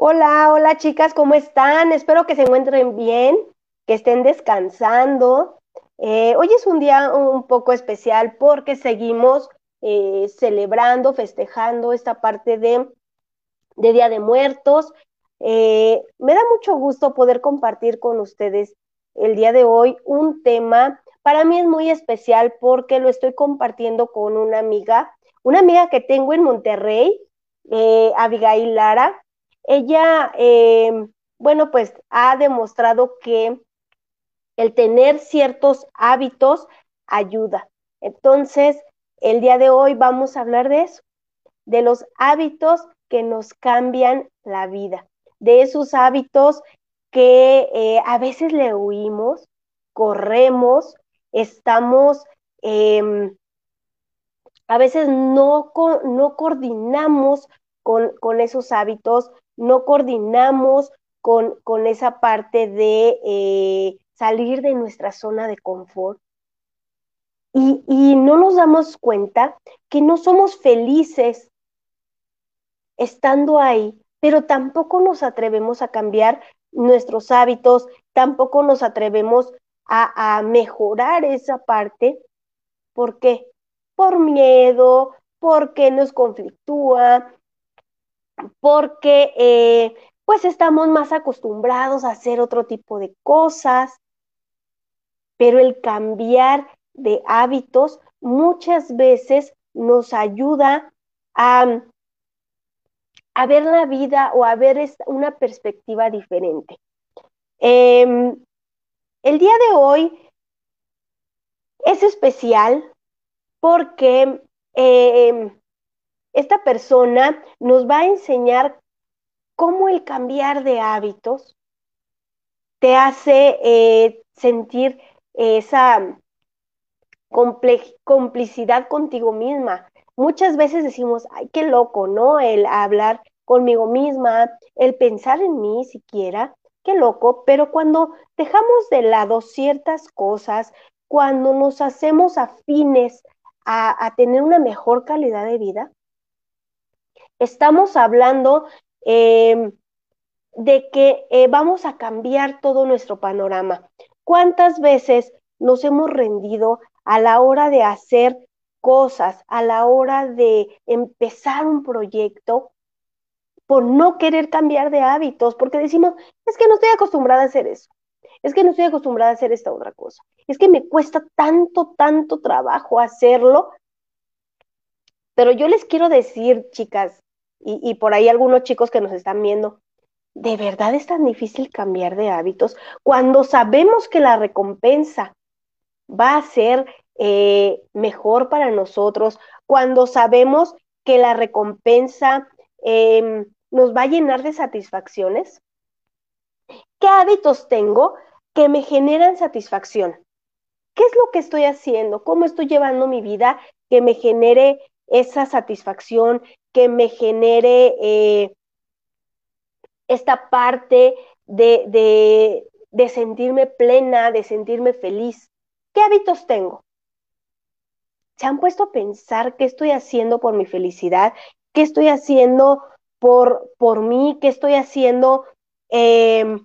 Hola, hola chicas, ¿cómo están? Espero que se encuentren bien, que estén descansando. Eh, hoy es un día un poco especial porque seguimos eh, celebrando, festejando esta parte de, Día de Muertos. Eh, me da mucho gusto poder compartir con ustedes el día de hoy un tema. Para mí es muy especial porque lo estoy compartiendo con una amiga, una amiga que tengo en Monterrey, Abigail Lara ella, eh, bueno, pues ha demostrado que el tener ciertos hábitos ayuda. Entonces, el día de hoy vamos a hablar de eso, de los hábitos que nos cambian la vida, de esos hábitos que eh, a veces le huimos, corremos, estamos, em, a veces no, no coordinamos con, con, esos hábitos, no coordinamos con, con esa parte de eh, salir de nuestra zona de confort. Y, y no nos damos cuenta que no somos felices estando ahí, pero tampoco nos atrevemos a cambiar nuestros hábitos, tampoco nos atrevemos a, a, mejorar esa parte. ¿Por qué? Por miedo, porque nos conflictúa, porque eh, pues estamos más acostumbrados a hacer otro tipo de cosas, pero el cambiar de hábitos muchas veces nos ayuda a, a ver la vida o a ver una perspectiva diferente. Eh, el día de hoy es especial porque eh, esta persona nos va a enseñar cómo el cambiar de hábitos te hace eh, sentir esa complicidad contigo misma. Muchas veces decimos, ay, qué loco, ¿no? El hablar conmigo misma, el pensar en mí siquiera, qué loco, pero cuando dejamos de lado ciertas cosas, cuando nos hacemos afines a, a tener una mejor calidad de vida, estamos hablando eh, de que eh, vamos a cambiar todo nuestro panorama. ¿Cuántas veces nos hemos rendido a la hora de hacer cosas, a la hora de empezar un proyecto, por no querer cambiar de hábitos, porque decimos, es que no estoy acostumbrada a hacer eso, es que no estoy acostumbrada a hacer esta otra cosa, es que me cuesta tanto, tanto trabajo hacerlo. Pero yo les quiero decir, chicas, y, por ahí algunos chicos que nos están viendo, ¿de verdad es tan difícil cambiar de hábitos cuando sabemos que la recompensa va a ser eh, mejor para nosotros, cuando sabemos que la recompensa em, nos va a llenar de satisfacciones? ¿Qué hábitos tengo que me generan satisfacción? ¿Qué es lo que estoy haciendo? ¿Cómo estoy llevando mi vida que me genere esa satisfacción, que me genere eh, esta parte de, de sentirme plena, de sentirme feliz. ¿Qué hábitos tengo? ¿Se han puesto a pensar qué estoy haciendo por mi felicidad? ¿Qué estoy haciendo por, por mí? ¿Qué estoy haciendo eh,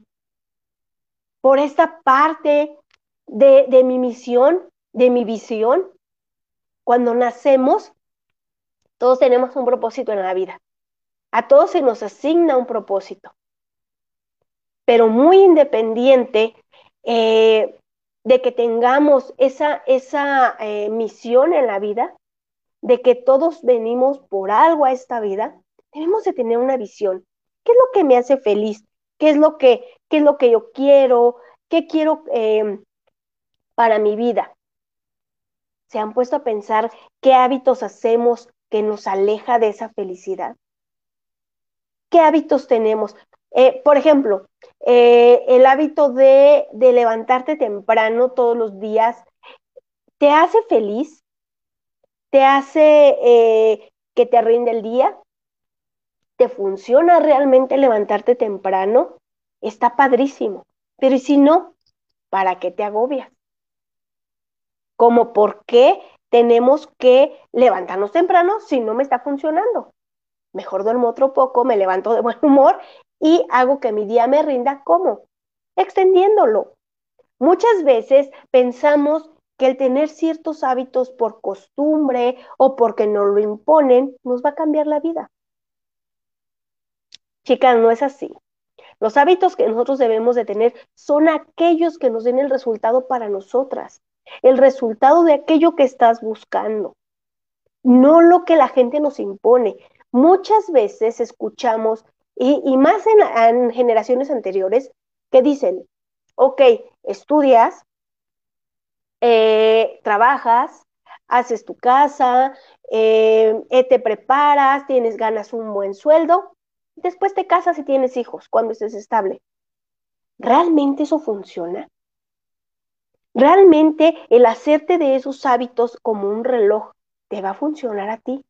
por esta parte de, de mi misión, de mi visión? Cuando nacemos, todos tenemos un propósito en la vida. A todos se nos asigna un propósito. Pero muy independiente eh, de que tengamos esa, esa eh, misión en la vida, de que todos venimos por algo a esta vida, debemos de tener una visión. ¿Qué es lo que me hace feliz? ¿Qué es lo que, qué es lo que yo quiero? ¿Qué quiero eh, para mi vida? ¿Se han puesto a pensar qué hábitos hacemos que nos aleja de esa felicidad? ¿Qué hábitos tenemos? Eh, por ejemplo, eh, el hábito de, levantarte temprano todos los días, ¿te hace feliz? ¿Te hace eh, que te rinde el día? ¿Te funciona realmente levantarte temprano? Está padrísimo. Pero ¿y si no? ¿Para qué te agobias? ¿Cómo por qué tenemos que levantarnos temprano si no me está funcionando. Mejor duermo otro poco, me levanto de buen humor y hago que mi día me rinda. ¿Cómo? Extendiéndolo. Muchas veces pensamos que el tener ciertos hábitos por costumbre o porque nos lo imponen nos va a cambiar la vida. Chicas, no es así. Los hábitos que nosotros debemos de tener son aquellos que nos den el resultado para nosotras, el resultado de aquello que estás buscando, no lo que la gente nos impone. Muchas veces escuchamos, y, más en, generaciones anteriores, que dicen, ok, estudias, eh, trabajas, haces tu casa, eh, te preparas, tienes ganas un buen sueldo, Después te casas y tienes hijos cuando estés estable. ¿Realmente eso funciona? ¿Realmente el hacerte de esos hábitos como un reloj te va a funcionar a ti?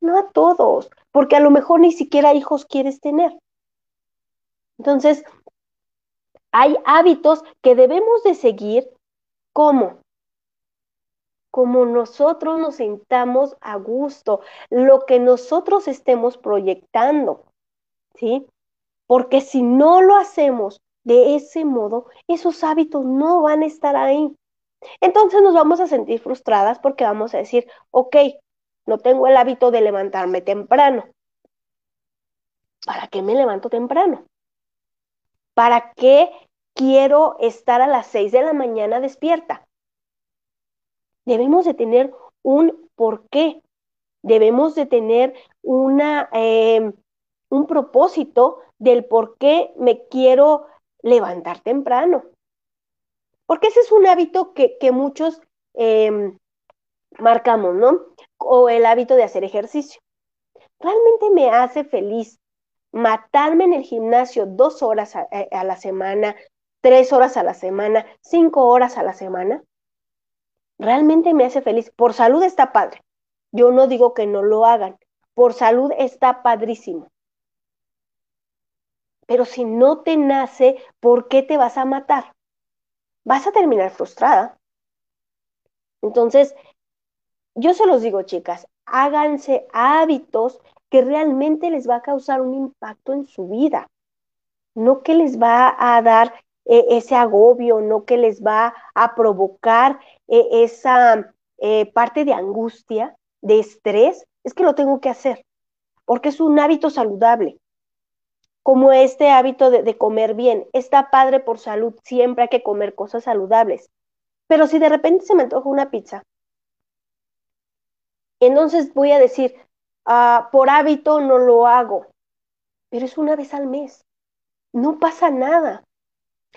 No a todos, porque a lo mejor ni siquiera hijos quieres tener. Entonces, hay hábitos que debemos de seguir como como nosotros nos sintamos a gusto, lo que nosotros estemos proyectando. ¿sí? Porque si no lo hacemos de ese modo, esos hábitos no van a estar ahí. Entonces nos vamos a sentir frustradas porque vamos a decir, ok, no tengo el hábito de levantarme temprano. ¿Para qué me levanto temprano? ¿Para qué quiero estar a las 6 de la mañana despierta? Debemos de tener un porqué. Debemos de tener una, eh, un propósito del por qué me quiero levantar temprano. Porque ese es un hábito que, muchos em, marcamos, ¿no? O el hábito de hacer ejercicio. Realmente me hace feliz matarme en el gimnasio dos horas eh, a la semana, tres horas a la semana, cinco horas a la semana. Realmente me hace feliz. Por salud está padre. Yo no digo que no lo hagan. Por salud está padrísimo. Pero si no te nace, ¿por qué te vas a matar? Vas a terminar frustrada. Entonces, yo se los digo, chicas, háganse hábitos que realmente les va a causar un impacto en su vida, no que les va a dar eh, ese agobio, no que les va a provocar eh, esa eh, parte de angustia, de estrés, es que lo tengo que hacer, porque es un hábito saludable como este hábito de, comer bien. Está padre por salud, siempre hay que comer cosas saludables. Pero si de repente se me antoja una pizza, entonces voy a decir, ah, por hábito no lo hago, pero es una vez al mes. No pasa nada.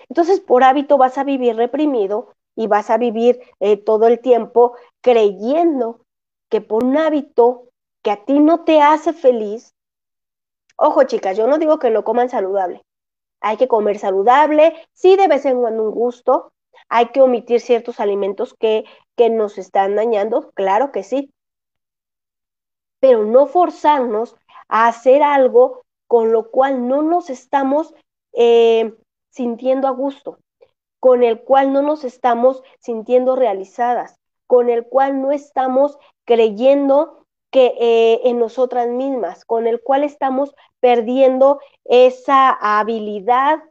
Entonces, por hábito vas a vivir reprimido y vas a vivir eh, todo el tiempo creyendo que por un hábito que a ti no te hace feliz, Ojo, chicas, yo no digo que lo coman saludable. Hay que comer saludable, sí de vez en cuando un gusto. Hay que omitir ciertos alimentos que, que nos están dañando, claro que sí. Pero no forzarnos a hacer algo con lo cual no nos estamos eh, sintiendo a gusto, con el cual no nos estamos sintiendo realizadas, con el cual no estamos creyendo que eh, en nosotras mismas, con el cual estamos perdiendo esa habilidad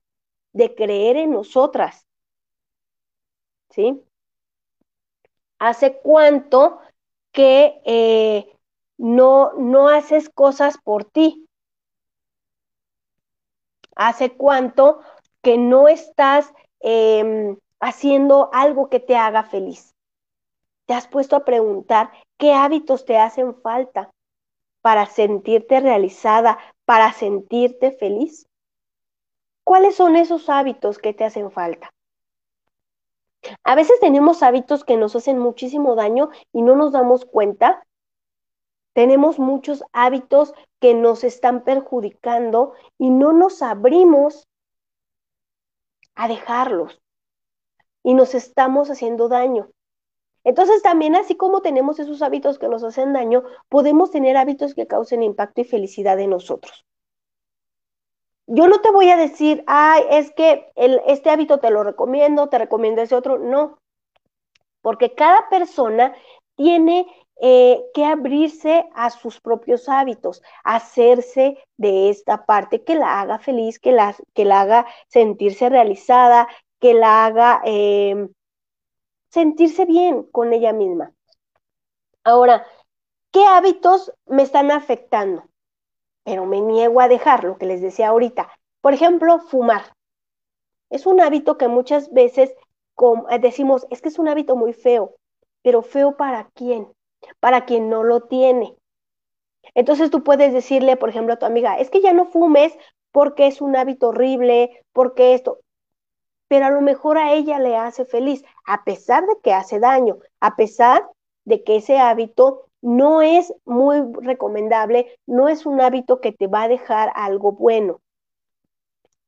de creer en nosotras. ¿Sí? ¿Hace cuánto que eh, no, no haces cosas por ti? ¿Hace cuánto que no estás em, haciendo algo que te haga feliz? ¿Te has puesto a preguntar qué hábitos te hacen falta para sentirte realizada, para sentirte feliz? ¿Cuáles son esos hábitos que te hacen falta? A veces tenemos hábitos que nos hacen muchísimo daño y no nos damos cuenta. Tenemos muchos hábitos que nos están perjudicando y no nos abrimos a dejarlos. Y nos estamos haciendo daño. Entonces también así como tenemos esos hábitos que nos hacen daño, podemos tener hábitos que causen impacto y felicidad en nosotros. Yo no te voy a decir, ay, es que este hábito te lo recomiendo, te recomiendo ese otro. No, porque cada persona tiene eh, que abrirse a sus propios hábitos, hacerse de esta parte que la haga feliz, que la, que la haga sentirse realizada, que la haga em, sentirse bien con ella misma. Ahora, ¿qué hábitos me están afectando? Pero me niego a dejar lo que les decía ahorita. Por ejemplo, fumar. Es un hábito que muchas veces decimos, es que es un hábito muy feo, pero feo para quién? Para quien no lo tiene. Entonces tú puedes decirle, por ejemplo, a tu amiga, es que ya no fumes porque es un hábito horrible, porque esto, pero a lo mejor a ella le hace feliz, a pesar de que hace daño, a pesar de que ese hábito no es muy recomendable, no es un hábito que te va a dejar algo bueno.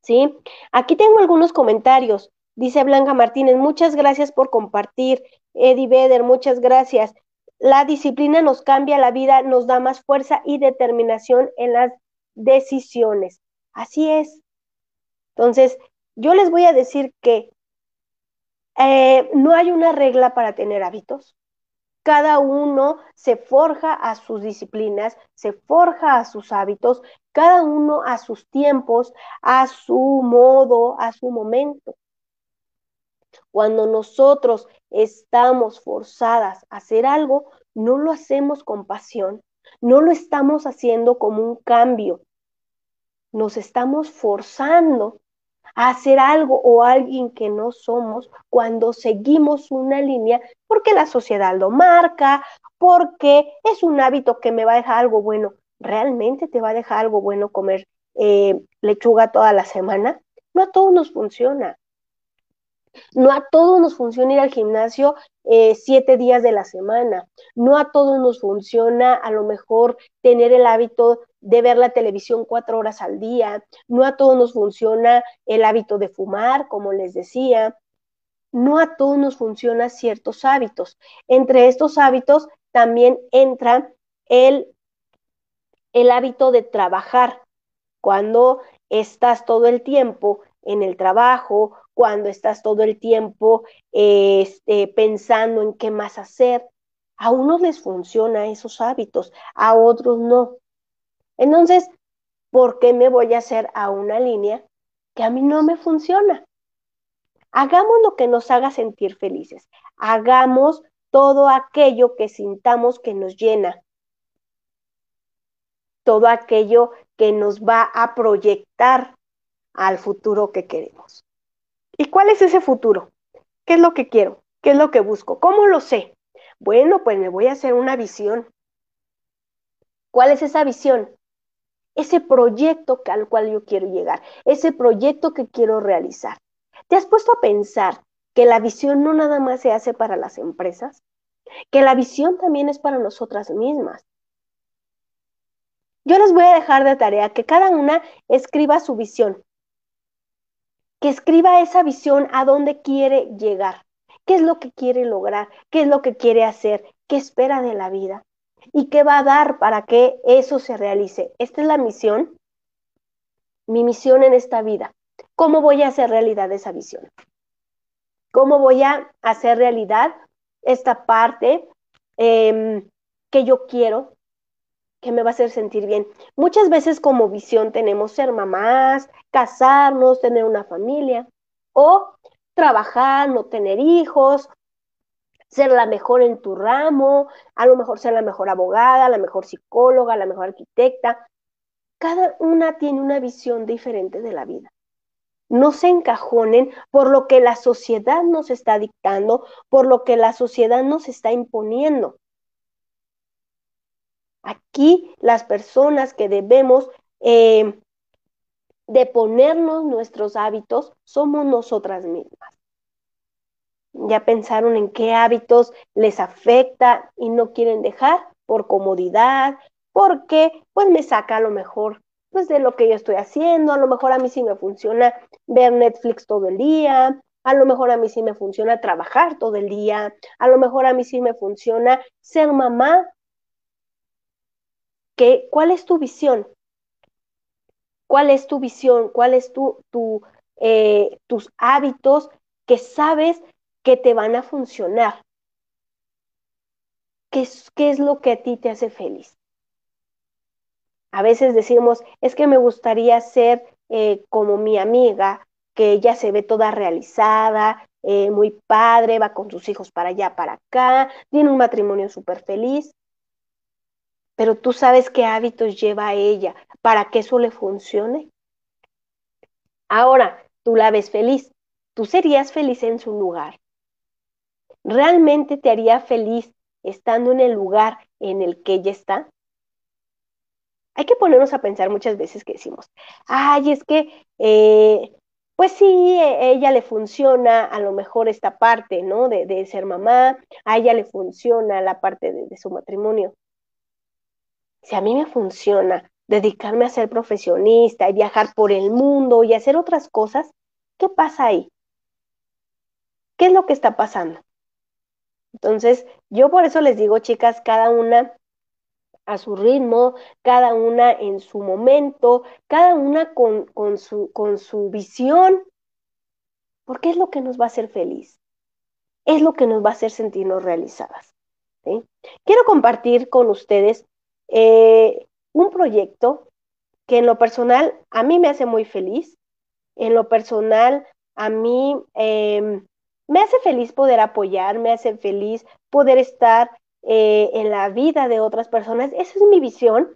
¿Sí? Aquí tengo algunos comentarios. Dice Blanca Martínez, muchas gracias por compartir. Eddie Beder, muchas gracias. La disciplina nos cambia la vida, nos da más fuerza y determinación en las decisiones. Así es. Entonces, yo les voy a decir que eh, no hay una regla para tener hábitos. Cada uno se forja a sus disciplinas, se forja a sus hábitos, cada uno a sus tiempos, a su modo, a su momento. Cuando nosotros estamos forzadas a hacer algo, no lo hacemos con pasión, no lo estamos haciendo como un cambio, nos estamos forzando hacer algo o alguien que no somos cuando seguimos una línea porque la sociedad lo marca, porque es un hábito que me va a dejar algo bueno. ¿Realmente te va a dejar algo bueno comer eh, lechuga toda la semana? No a todos nos funciona. No a todos nos funciona ir al gimnasio eh, siete días de la semana. No a todos nos funciona a lo mejor tener el hábito de ver la televisión cuatro horas al día. No a todos nos funciona el hábito de fumar, como les decía. No a todos nos funcionan ciertos hábitos. Entre estos hábitos también entra el, el hábito de trabajar. Cuando estás todo el tiempo en el trabajo cuando estás todo el tiempo este, pensando en qué más hacer. A unos les funciona esos hábitos, a otros no. Entonces, ¿por qué me voy a hacer a una línea que a mí no me funciona? Hagamos lo que nos haga sentir felices. Hagamos todo aquello que sintamos que nos llena. Todo aquello que nos va a proyectar al futuro que queremos. ¿Y cuál es ese futuro? ¿Qué es lo que quiero? ¿Qué es lo que busco? ¿Cómo lo sé? Bueno, pues me voy a hacer una visión. ¿Cuál es esa visión? Ese proyecto al cual yo quiero llegar, ese proyecto que quiero realizar. ¿Te has puesto a pensar que la visión no nada más se hace para las empresas? Que la visión también es para nosotras mismas. Yo les voy a dejar de tarea que cada una escriba su visión, que escriba esa visión a dónde quiere llegar, qué es lo que quiere lograr, qué es lo que quiere hacer, qué espera de la vida y qué va a dar para que eso se realice. Esta es la misión, mi misión en esta vida. ¿Cómo voy a hacer realidad esa visión? ¿Cómo voy a hacer realidad esta parte em, que yo quiero, que me va a hacer sentir bien. Muchas veces como visión tenemos ser mamás, casarnos, tener una familia o trabajar, no tener hijos, ser la mejor en tu ramo, a lo mejor ser la mejor abogada, la mejor psicóloga, la mejor arquitecta. Cada una tiene una visión diferente de la vida. No se encajonen por lo que la sociedad nos está dictando, por lo que la sociedad nos está imponiendo. Aquí las personas que debemos eh, de ponernos nuestros hábitos somos nosotras mismas. Ya pensaron en qué hábitos les afecta y no quieren dejar por comodidad, porque pues me saca a lo mejor pues de lo que yo estoy haciendo, a lo mejor a mí sí me funciona ver Netflix todo el día, a lo mejor a mí sí me funciona trabajar todo el día, a lo mejor a mí sí me funciona ser mamá ¿Cuál es tu visión? ¿Cuál es tu visión? ¿Cuáles tu, tu, eh, tus hábitos que sabes que te van a funcionar? ¿qué es, qué es lo que a ti te hace feliz? A veces decimos, es que me gustaría ser eh, como mi amiga, que ella se ve toda realizada, eh, muy padre, va con sus hijos para allá, para acá, tiene un matrimonio súper feliz. Pero tú sabes qué hábitos lleva ella para que eso le funcione. Ahora, tú la ves feliz. ¿Tú serías feliz en su lugar? ¿Realmente te haría feliz estando en el lugar en el que ella está? Hay que ponernos a pensar muchas veces que decimos, ay, es que, eh, pues sí, e, ella le funciona a lo mejor esta parte, ¿no? De, ser mamá, a ella le funciona la parte de, su matrimonio. Si a mí me funciona dedicarme a ser profesionista y viajar por el mundo y hacer otras cosas, ¿qué pasa ahí? ¿Qué es lo que está pasando? Entonces, yo por eso les digo, chicas, cada una a su ritmo, cada una en su momento, cada una con, su, con su visión, porque es lo que nos va a hacer feliz, es lo que nos va a hacer sentirnos realizadas. Quiero compartir con ustedes eh, un proyecto que en lo personal a mí me hace muy feliz, en lo personal a mí em, me hace feliz poder apoyar, me hace feliz poder estar eh, en la vida de otras personas. Esa es mi visión,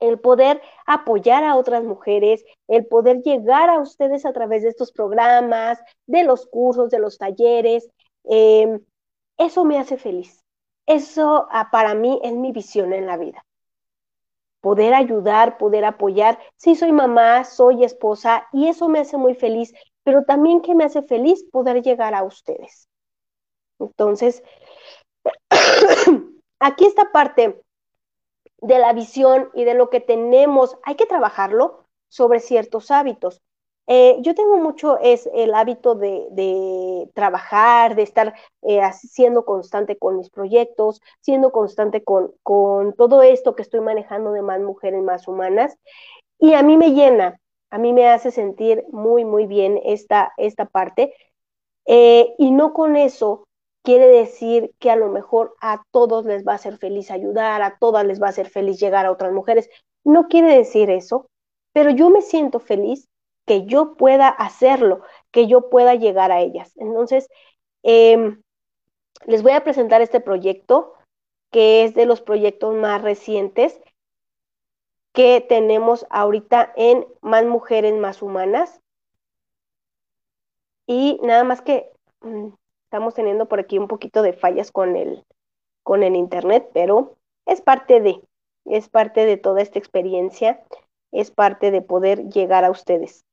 el poder apoyar a otras mujeres, el poder llegar a ustedes a través de estos programas, de los cursos, de los talleres. Em, eso me hace feliz. Eso ah, para mí es mi visión en la vida. Poder ayudar, poder apoyar. Sí, soy mamá, soy esposa y eso me hace muy feliz, pero también que me hace feliz poder llegar a ustedes. Entonces, Aquí esta parte de la visión y de lo que tenemos, hay que trabajarlo sobre ciertos hábitos. Eh, yo tengo mucho es el hábito de, trabajar, de estar eh, siendo constante con mis proyectos, siendo constante con, con, todo esto que estoy manejando de más mujeres, más humanas. Y a mí me llena, a mí me hace sentir muy, muy bien esta, esta parte. Eh, y no con eso quiere decir que a lo mejor a todos les va a ser feliz ayudar, a todas les va a ser feliz llegar a otras mujeres. No quiere decir eso, pero yo me siento feliz que yo pueda hacerlo, que yo pueda llegar a ellas. Entonces, em, les voy a presentar este proyecto, que es de los proyectos más recientes que tenemos ahorita en Más Mujeres, Más Humanas. Y nada más que mm, Estamos teniendo por aquí un poquito de fallas con el, con el internet, pero es parte de, es parte de toda esta experiencia, es parte de poder llegar a ustedes.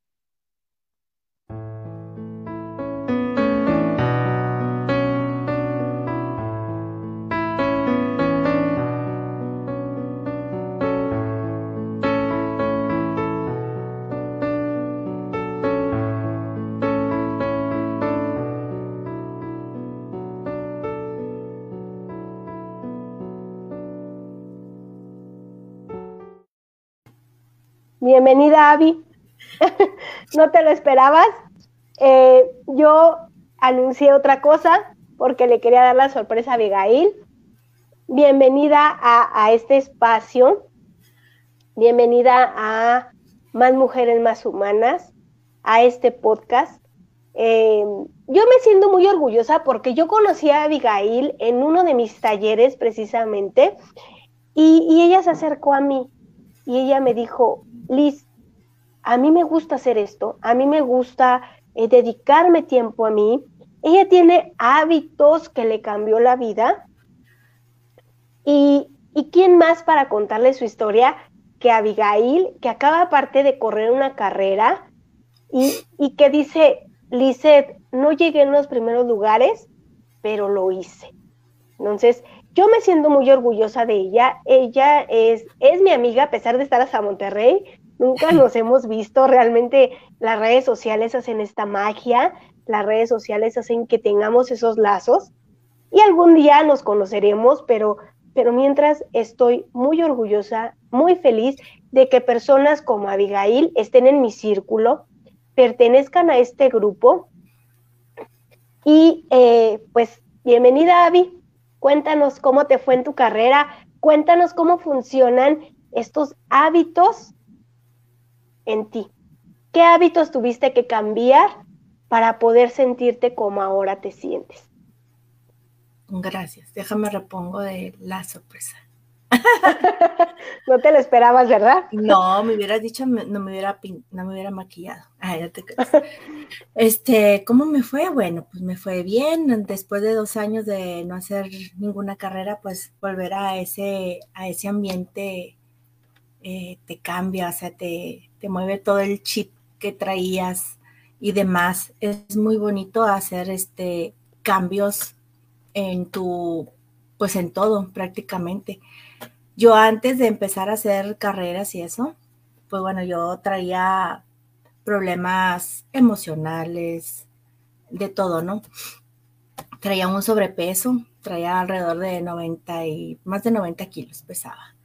Bienvenida, Avi. ¿No te lo esperabas? Eh, yo anuncié otra cosa porque le quería dar la sorpresa a Abigail. Bienvenida a, este espacio. Bienvenida a Más Mujeres Más Humanas, a este podcast. Eh, yo me siento muy orgullosa porque yo conocí a Abigail en uno de mis talleres precisamente y, y ella se acercó a mí y ella me dijo, Liz, a mí me gusta hacer esto, a mí me gusta eh, dedicarme tiempo a mí. Ella tiene hábitos que le cambió la vida. Y, quién más para contarle su historia que Abigail, que acaba aparte de correr una carrera y, y que dice, Lizeth, no llegué en los primeros lugares, pero lo hice. Entonces, yo me siento muy orgullosa de ella. Ella es, es mi amiga, a pesar de estar hasta Monterrey. Nunca nos hemos visto. Realmente las redes sociales hacen esta magia. Las redes sociales hacen que tengamos esos lazos. Y algún día nos conoceremos, pero, pero mientras estoy muy orgullosa, muy feliz de que personas como Abigail estén en mi círculo, pertenezcan a este grupo. Y eh, pues, bienvenida, Abby. Cuéntanos cómo te fue en tu carrera, cuéntanos cómo funcionan estos hábitos en ti. ¿Qué hábitos tuviste que cambiar para poder sentirte como ahora te sientes? Gracias. Déjame repongo de la sorpresa. no te lo esperabas, ¿verdad? No, me hubieras dicho, no me hubiera, no me hubiera maquillado. Ay, te Este, ¿cómo me fue? Bueno, pues me fue bien. Después de dos años de no hacer ninguna carrera, pues volver a ese, a ese ambiente eh, te cambia, o sea, te, te mueve todo el chip que traías y demás. Es muy bonito hacer este cambios en tu, pues en todo prácticamente. Yo antes de empezar a hacer carreras y eso, pues bueno, yo traía problemas emocionales, de todo, ¿no? Traía un sobrepeso, traía alrededor de 90 y más de 90 kilos pesaba.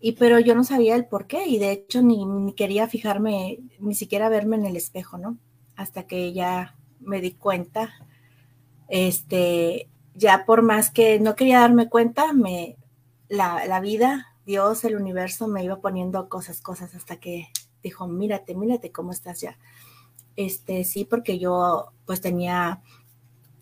Y pero yo no sabía el por qué y de hecho ni, ni quería fijarme, ni siquiera verme en el espejo, ¿no? Hasta que ya me di cuenta, este, ya por más que no quería darme cuenta, me, la, vida, Dios, el universo me iba poniendo cosas, cosas hasta que dijo, mírate, mírate cómo estás ya. Este, sí, porque yo pues tenía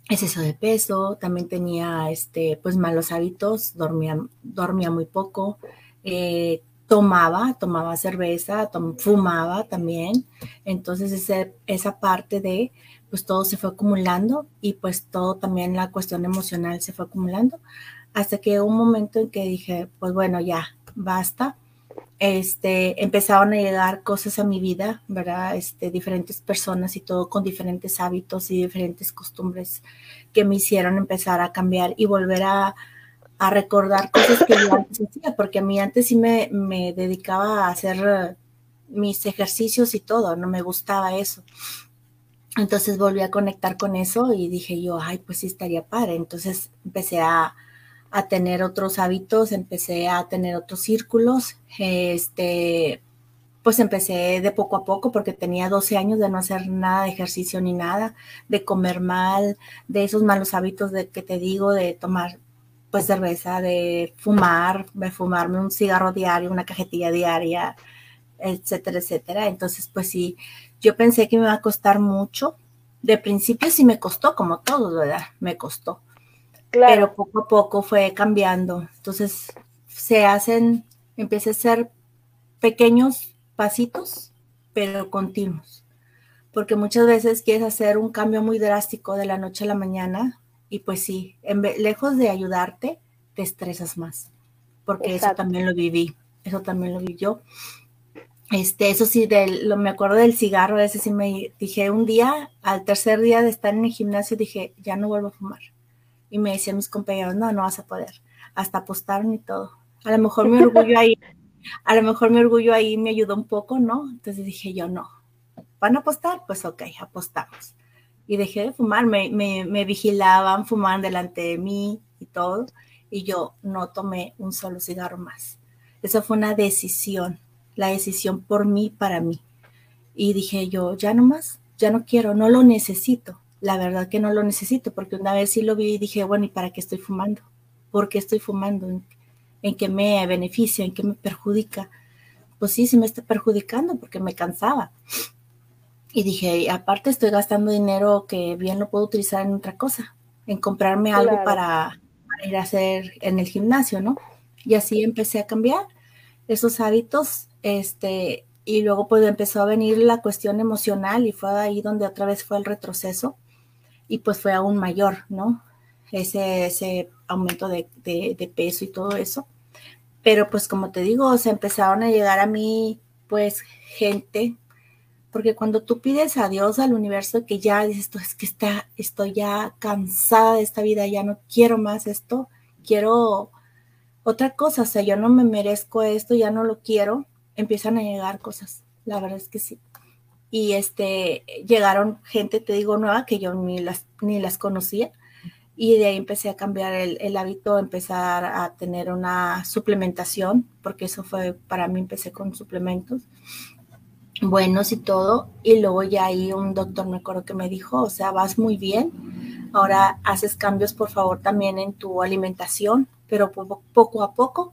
exceso de peso, también tenía este, pues malos hábitos, dormía, dormía muy poco, eh, tomaba, tomaba cerveza, fumaba también. Entonces ese, esa parte de, pues todo se fue acumulando y pues todo también la cuestión emocional se fue acumulando hasta que un momento en que dije, pues bueno, ya, basta. Este, empezaron a llegar cosas a mi vida, ¿verdad? Este, diferentes personas y todo con diferentes hábitos y diferentes costumbres que me hicieron empezar a cambiar y volver a, a recordar cosas que yo antes hacía, porque a mí antes sí me, me dedicaba a hacer mis ejercicios y todo, no me gustaba eso. Entonces volví a conectar con eso y dije yo, ay, pues sí estaría padre. Entonces empecé a, a tener otros hábitos, empecé a tener otros círculos, este, pues empecé de poco a poco porque tenía 12 años de no hacer nada de ejercicio ni nada, de comer mal, de esos malos hábitos de que te digo, de tomar pues cerveza, de fumar, de fumarme un cigarro diario, una cajetilla diaria, etcétera, etcétera. Entonces, pues sí, yo pensé que me iba a costar mucho. De principio sí me costó, como todos, ¿verdad? Me costó pero poco a poco fue cambiando. Entonces se hacen, empieza a ser pequeños pasitos, pero continuos. Porque muchas veces quieres hacer un cambio muy drástico de la noche a la mañana y pues sí, en lejos de ayudarte, te estresas más. Porque eso también lo viví, eso también lo vi yo. Este, eso sí, lo, me acuerdo del cigarro, ese sí me dije un día, al tercer día de estar en el gimnasio, dije, ya no vuelvo a fumar y me decían mis compañeros, no, no vas a poder. Hasta apostaron y todo. A lo mejor mi orgullo ahí, a lo mejor mi orgullo ahí me ayudó un poco, ¿no? Entonces dije yo, no. ¿Van a apostar? Pues ok, apostamos. Y dejé de fumar, me, me, me vigilaban, fumaban delante de mí y todo. Y yo no tomé un solo cigarro más. Eso fue una decisión, la decisión por mí, para mí. Y dije yo, ya no más, ya no quiero, no lo necesito la verdad que no lo necesito, porque una vez sí lo vi y dije, bueno, ¿y para qué estoy fumando? ¿Por qué estoy fumando? ¿En, qué me beneficia? ¿En qué me perjudica? Pues sí, sí me está perjudicando porque me cansaba. Y dije, aparte estoy gastando dinero que bien lo puedo utilizar en otra cosa, en comprarme algo para, para, ir a hacer en el gimnasio, ¿no? Y así empecé a cambiar esos hábitos, este, y luego pues empezó a venir la cuestión emocional y fue ahí donde otra vez fue el retroceso y pues fue aún mayor, ¿no? Ese, ese aumento de, peso y todo eso. Pero pues como te digo, se empezaron a llegar a mí pues gente, porque cuando tú pides a Dios, al universo, que ya dices, esto es que está, estoy ya cansada de esta vida, ya no quiero más esto, quiero otra cosa, o sea, yo no me merezco esto, ya no lo quiero, empiezan a llegar cosas, la verdad es que sí y este, llegaron gente, te digo, nueva que yo ni las, ni las conocía y de ahí empecé a cambiar el, el, hábito, empezar a tener una suplementación, porque eso fue, para mí empecé con suplementos buenos y todo, y luego ya ahí un doctor me acuerdo que me dijo, o sea, vas muy bien, Ahora haces cambios, por favor, también en tu alimentación, pero poco, a poco.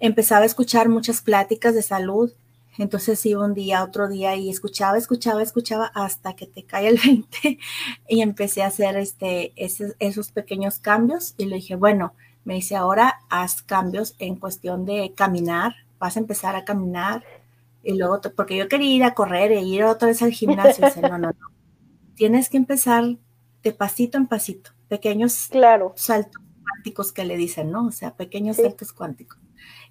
Empezaba a escuchar muchas pláticas de salud. Entonces iba un día, otro día y escuchaba, escuchaba, escuchaba hasta que te cae el 20 y empecé a hacer este, esos, esos pequeños cambios y le dije, bueno, me dice, ahora haz cambios en cuestión de caminar, vas a empezar a caminar y luego, porque yo quería ir a correr e ir otra vez al gimnasio. Y no, no, no. Tienes que empezar de pasito en pasito, pequeños claro. saltos cuánticos que le dicen, ¿no? O sea, pequeños saltos cuánticos.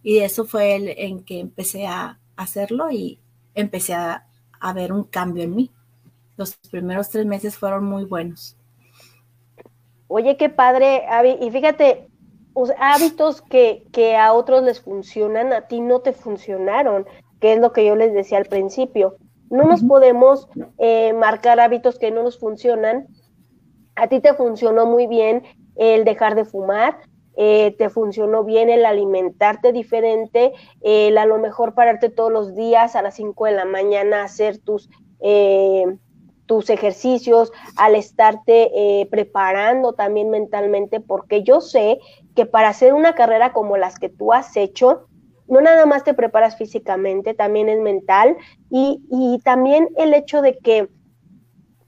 Y eso fue el en que empecé a hacerlo y empecé a, a ver un cambio en mí. Los primeros tres meses fueron muy buenos. Oye, qué padre. Y fíjate, hábitos que, que, a otros les funcionan, a ti no te funcionaron que es lo que yo les decía al principio. No nos podemos eh, marcar hábitos que no nos funcionan. A ti te funcionó muy bien el dejar de fumar, eh, te funcionó bien el alimentarte diferente, el a lo mejor pararte todos los días a las 5 de la mañana hacer tus, eh, tus ejercicios, al estarte preparando también mentalmente, porque yo sé que para hacer una carrera como las que tú has hecho, no nada más te preparas físicamente, también es mental y, y también el hecho de que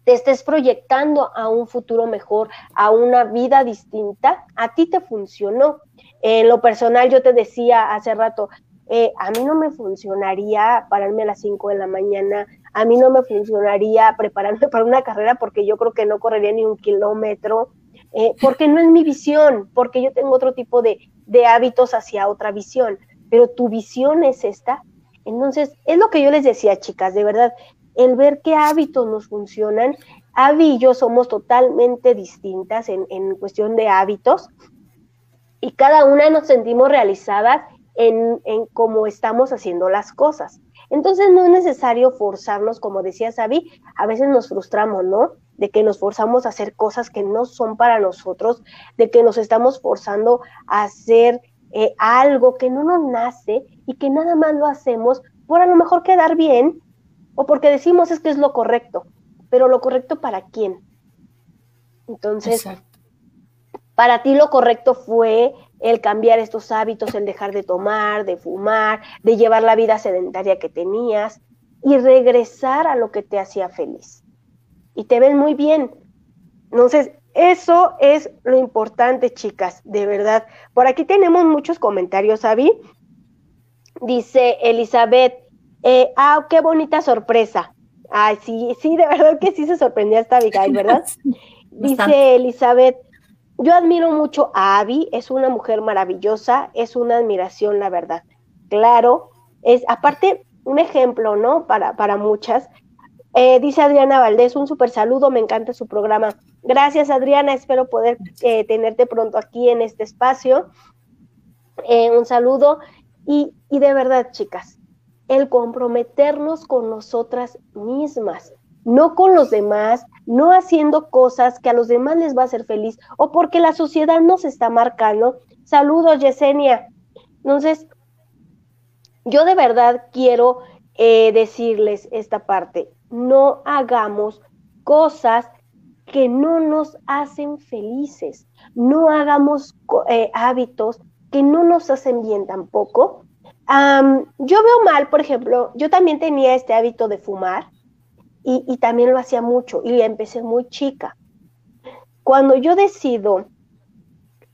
te estés proyectando a un futuro mejor, a una vida distinta, a ti te funcionó. En lo personal, yo te decía hace rato, eh, a mí no me funcionaría pararme a las 5 de la mañana, a mí no me funcionaría prepararme para una carrera porque yo creo que no correría ni un kilómetro, eh, porque no es mi visión, porque yo tengo otro tipo de, de hábitos hacia otra visión pero tu visión es esta. Entonces, es lo que yo les decía, chicas, de verdad, el ver qué hábitos nos funcionan. Avi y yo somos totalmente distintas en, en cuestión de hábitos y cada una nos sentimos realizadas en, en cómo estamos haciendo las cosas. Entonces no es necesario forzarnos, como decía Sabi, a veces nos frustramos, ¿no? De que nos forzamos a hacer cosas que no son para nosotros, de que nos estamos forzando a hacer eh, algo que no nos nace y que nada más lo hacemos por a lo mejor quedar bien o porque decimos es que es lo correcto, pero lo correcto para quién. Entonces, para ti lo correcto fue el cambiar estos hábitos, el dejar de tomar, de fumar, de llevar la vida sedentaria que tenías y regresar a lo que te hacía feliz. Y te ves muy bien. Entonces, eso es lo importante, chicas, de verdad. Por aquí tenemos muchos comentarios, Avi. Dice Elizabeth, eh, ah, qué bonita sorpresa. Ay, sí, sí, de verdad que sí se sorprendió esta Abigail, ¿verdad? Dice Elizabeth, yo admiro mucho a Abby, es una mujer maravillosa, es una admiración, la verdad. Claro, es aparte un ejemplo, ¿no? Para, para muchas. Eh, dice Adriana Valdés, un super saludo, me encanta su programa. Gracias, Adriana. Espero poder eh, tenerte pronto aquí en este espacio. Eh, un saludo. Y, y de verdad, chicas, el comprometernos con nosotras mismas, no con los demás, no haciendo cosas que a los demás les va a hacer feliz o porque la sociedad nos está marcando. Saludos, Yesenia. Entonces, yo de verdad quiero eh, decirles esta parte. No hagamos cosas que no nos hacen felices. No hagamos eh, hábitos que no nos hacen bien tampoco. Yo veo mal, por ejemplo, yo también tenía este hábito de fumar y, también lo hacía mucho y empecé muy chica. Cuando yo decido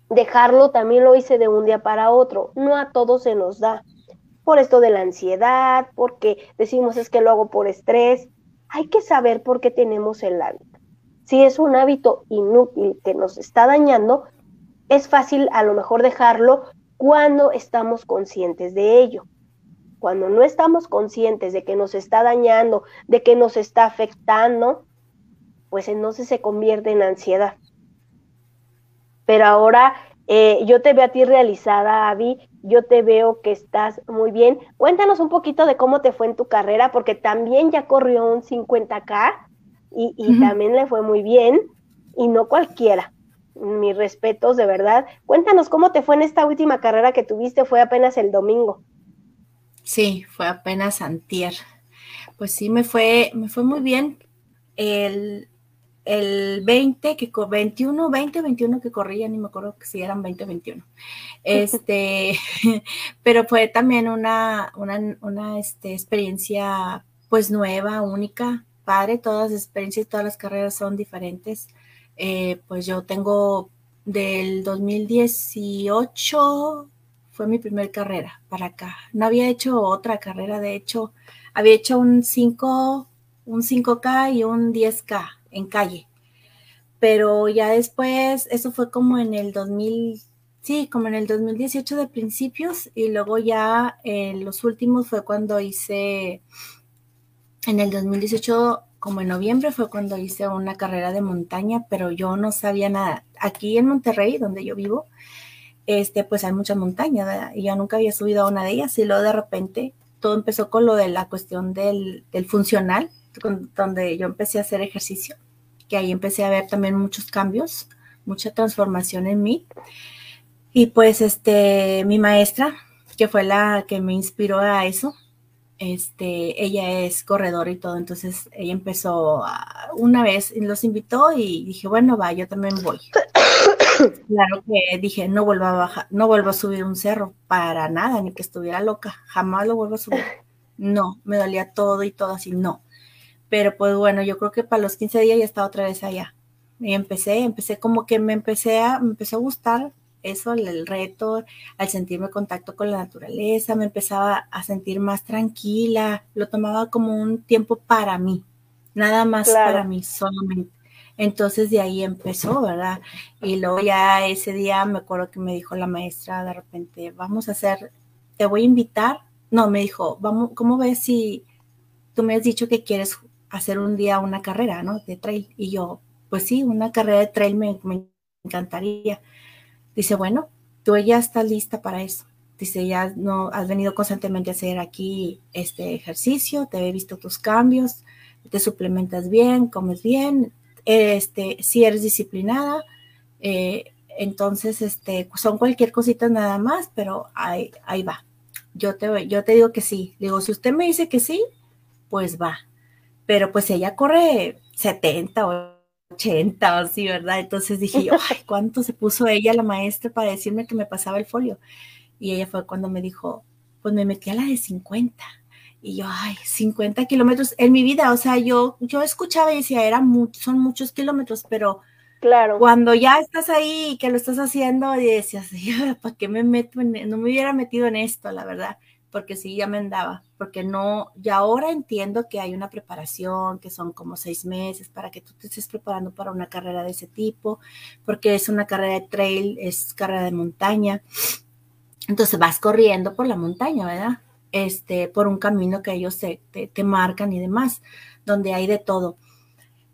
dejarlo, también lo hice de un día para otro. No a todos se nos da. Por esto de la ansiedad, porque decimos es que lo hago por estrés. Hay que saber por qué tenemos el hábito. Si es un hábito inútil que nos está dañando, es fácil a lo mejor dejarlo cuando estamos conscientes de ello. Cuando no estamos conscientes de que nos está dañando, de que nos está afectando, pues entonces se convierte en ansiedad. Pero ahora eh, yo te veo a ti realizada, Avi, yo te veo que estás muy bien. Cuéntanos un poquito de cómo te fue en tu carrera, porque también ya corrió un 50K y, también le fue muy bien y no cualquiera. Mis respetos, de verdad. Cuéntanos cómo te fue en esta última carrera que tuviste, fue apenas el domingo. Sí, fue apenas antier. Pues sí, me fue, me fue muy bien. El, el 20, que 21, 20, 21 que corría, ni me acuerdo si eran 20, 21. Este, pero fue también una, una, una este, experiencia pues nueva, única, padre, todas las experiencias, todas las carreras son diferentes. Eh, pues yo tengo del 2018, fue mi primer carrera para acá. No había hecho otra carrera, de hecho, había hecho un 5, un 5K y un 10K en calle. Pero ya después, eso fue como en el 2000, sí, como en el 2018 de principios, y luego ya en los últimos fue cuando hice, en el 2018, como en noviembre, fue cuando hice una carrera de montaña, pero yo no sabía nada. Aquí en Monterrey, donde yo vivo, este, pues hay muchas montañas, y yo nunca había subido a una de ellas, y luego de repente todo empezó con lo de la cuestión del, del funcional, donde yo empecé a hacer ejercicio, que ahí empecé a ver también muchos cambios, mucha transformación en mí. Y pues este, mi maestra, que fue la que me inspiró a eso, este, ella es corredora y todo, entonces ella empezó una vez, los invitó y dije, bueno, va, yo también voy. Claro que dije, no vuelvo a bajar, no vuelvo a subir un cerro para nada, ni que estuviera loca, jamás lo vuelvo a subir. No, me dolía todo y todo así, no. Pero pues bueno, yo creo que para los 15 días ya estaba otra vez allá. Y empecé, empecé como que me empecé a, me empezó a gustar eso, el, reto, al sentirme en contacto con la naturaleza, me empezaba a sentir más tranquila, lo tomaba como un tiempo para mí, nada más para mí solamente. Entonces de ahí empezó, ¿verdad? Y luego ya ese día me acuerdo que me dijo la maestra de repente, vamos a hacer, te voy a invitar. No, me dijo, vamos, ¿cómo ves si tú me has dicho que quieres hacer un día una carrera, ¿no? De trail. Y yo, pues sí, una carrera de trail me, encantaría. Dice, bueno, tú ya estás lista para eso. Dice, ya no has venido constantemente a hacer aquí este ejercicio, te he visto tus cambios, te suplementas bien, comes bien, este, si eres disciplinada, eh, entonces, este, son cualquier cosita nada más, pero ahí, ahí va. Yo te, yo te digo que sí. Digo, si usted me dice que sí, pues va pero pues ella corre 70 o 80 o así, ¿verdad? Entonces dije yo, ay, ¿cuánto se puso ella, la maestra, para decirme que me pasaba el folio? Y ella fue cuando me dijo, pues me metí a la de 50. Y yo, ay, 50 kilómetros en mi vida, o sea, yo, yo escuchaba y decía, era son muchos kilómetros, pero claro. cuando ya estás ahí y que lo estás haciendo, y decías, ¿para qué me meto en, no me hubiera metido en esto, la verdad? Porque sí, ya me andaba, porque no, ya ahora entiendo que hay una preparación, que son como seis meses para que tú te estés preparando para una carrera de ese tipo, porque es una carrera de trail, es carrera de montaña. Entonces vas corriendo por la montaña, ¿verdad? Este, por un camino que ellos te, te, marcan y demás, donde hay de todo.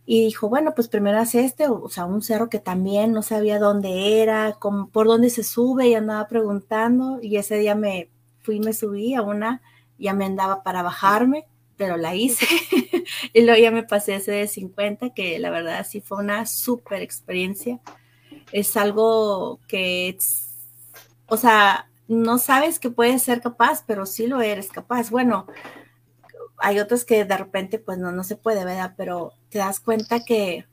Y dijo, bueno, pues primero hace este, o sea, un cerro que también no sabía dónde era, por dónde se sube y andaba preguntando. Y ese día me, fui me subí a una, ya me andaba para bajarme, pero la hice. y luego ya me pasé ese de 50, que la verdad sí fue una súper experiencia. Es algo que, es, o sea, no sabes que puedes ser capaz, pero sí lo eres capaz. Bueno, hay otros que de repente pues no, no se puede, ¿verdad? Pero te das cuenta que,